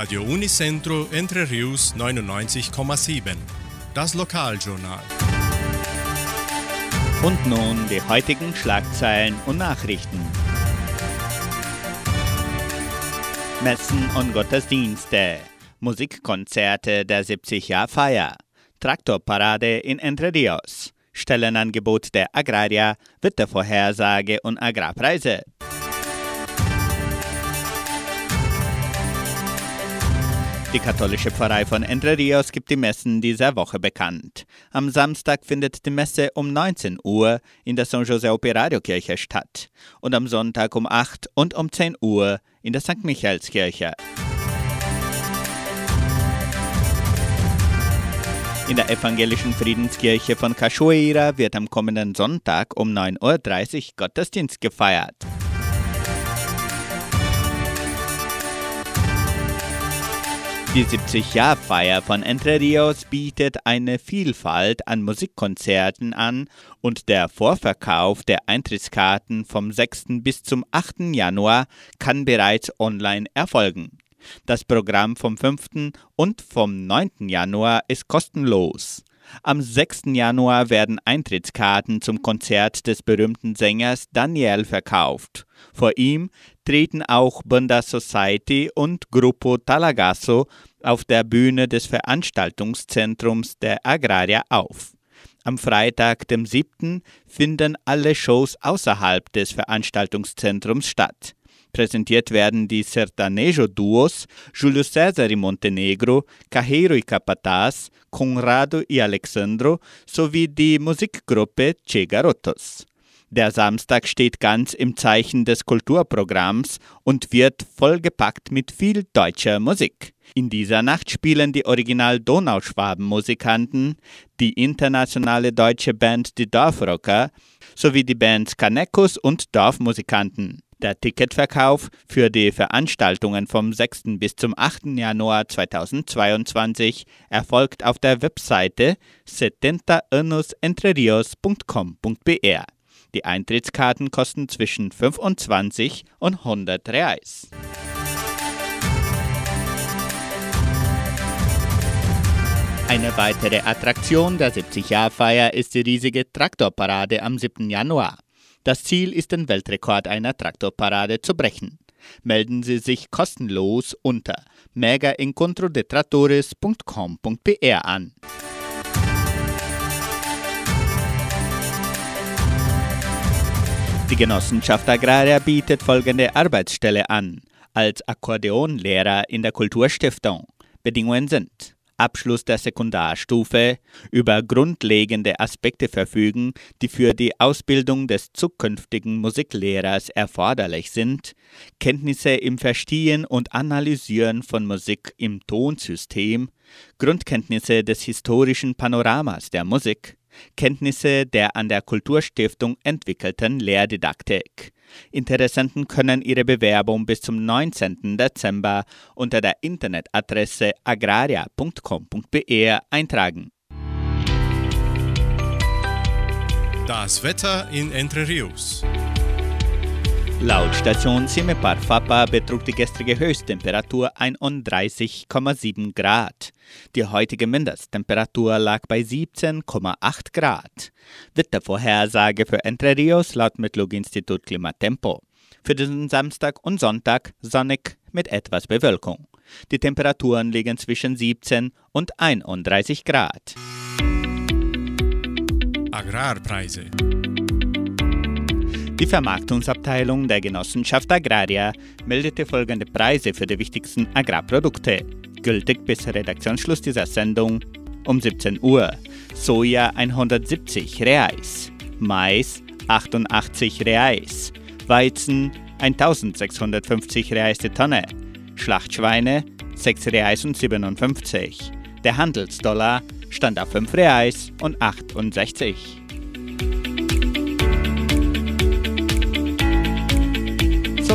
Radio Unicentro Entre Rius 99,7. Das Lokaljournal. Und nun die heutigen Schlagzeilen und Nachrichten. Messen und Gottesdienste, Musikkonzerte der 70-Jahr-Feier, Traktorparade in Entre Rios, Stellenangebot der Agraria, Wettervorhersage und Agrarpreise. Die katholische Pfarrei von Entre Rios gibt die Messen dieser Woche bekannt. Am Samstag findet die Messe um 19 Uhr in der San José Operario Kirche statt und am Sonntag um 8 und um 10 Uhr in der St. Michaelskirche. In der evangelischen Friedenskirche von Cachoeira wird am kommenden Sonntag um 9.30 Uhr Gottesdienst gefeiert. Die 70-Jahr-Feier von Entre Rios bietet eine Vielfalt an Musikkonzerten an und der Vorverkauf der Eintrittskarten vom 6. bis zum 8. Januar kann bereits online erfolgen. Das Programm vom 5. und vom 9. Januar ist kostenlos. Am 6. Januar werden Eintrittskarten zum Konzert des berühmten Sängers Daniel verkauft. Vor ihm treten auch Banda Society und Gruppo Talagasso auf der Bühne des Veranstaltungszentrums der Agraria auf. Am Freitag, dem 7., finden alle Shows außerhalb des Veranstaltungszentrums statt. Präsentiert werden die Sertanejo-Duos Julio César y Montenegro, Cajero y Capataz, Conrado y Alexandro sowie die Musikgruppe Che Garotos. Der Samstag steht ganz im Zeichen des Kulturprogramms und wird vollgepackt mit viel deutscher Musik. In dieser Nacht spielen die Original Donauschwaben-Musikanten, die internationale deutsche Band Die Dorfrocker sowie die Bands Kanekos und Dorfmusikanten. Der Ticketverkauf für die Veranstaltungen vom 6. bis zum 8. Januar 2022 erfolgt auf der Webseite 70anosенtrerios.com.br. Die Eintrittskarten kosten zwischen 25 und 100 Reais. Eine weitere Attraktion der 70-Jahr-Feier ist die riesige Traktorparade am 7. Januar. Das Ziel ist, den Weltrekord einer Traktorparade zu brechen. Melden Sie sich kostenlos unter megaencontrodetratores.com.br an. Die Genossenschaft Agraria bietet folgende Arbeitsstelle an. Als Akkordeonlehrer in der Kulturstiftung. Bedingungen sind Abschluss der Sekundarstufe über grundlegende Aspekte verfügen, die für die Ausbildung des zukünftigen Musiklehrers erforderlich sind, Kenntnisse im Verstehen und Analysieren von Musik im Tonsystem, Grundkenntnisse des historischen Panoramas der Musik, Kenntnisse der an der Kulturstiftung entwickelten Lehrdidaktik. Interessenten können ihre Bewerbung bis zum 19. Dezember unter der Internetadresse agraria.com.br eintragen. Das Wetter in Entre Rios. Laut Station Cimepar Fapa betrug die gestrige Höchsttemperatur 31,7 Grad. Die heutige Mindesttemperatur lag bei 17,8 Grad. Wettervorhersage für Entre Rios laut Metlog-Institut Klimatempo. Für diesen Samstag und Sonntag sonnig mit etwas Bewölkung. Die Temperaturen liegen zwischen 17 und 31 Grad. Agrarpreise. Die Vermarktungsabteilung der Genossenschaft Agraria meldete folgende Preise für die wichtigsten Agrarprodukte, gültig bis Redaktionsschluss dieser Sendung um 17 Uhr. Soja 170 Reais, Mais 88 Reais, Weizen 1650 Reais die Tonne, Schlachtschweine 6 Reais und 57. Der Handelsdollar stand auf 5 Reais und 68.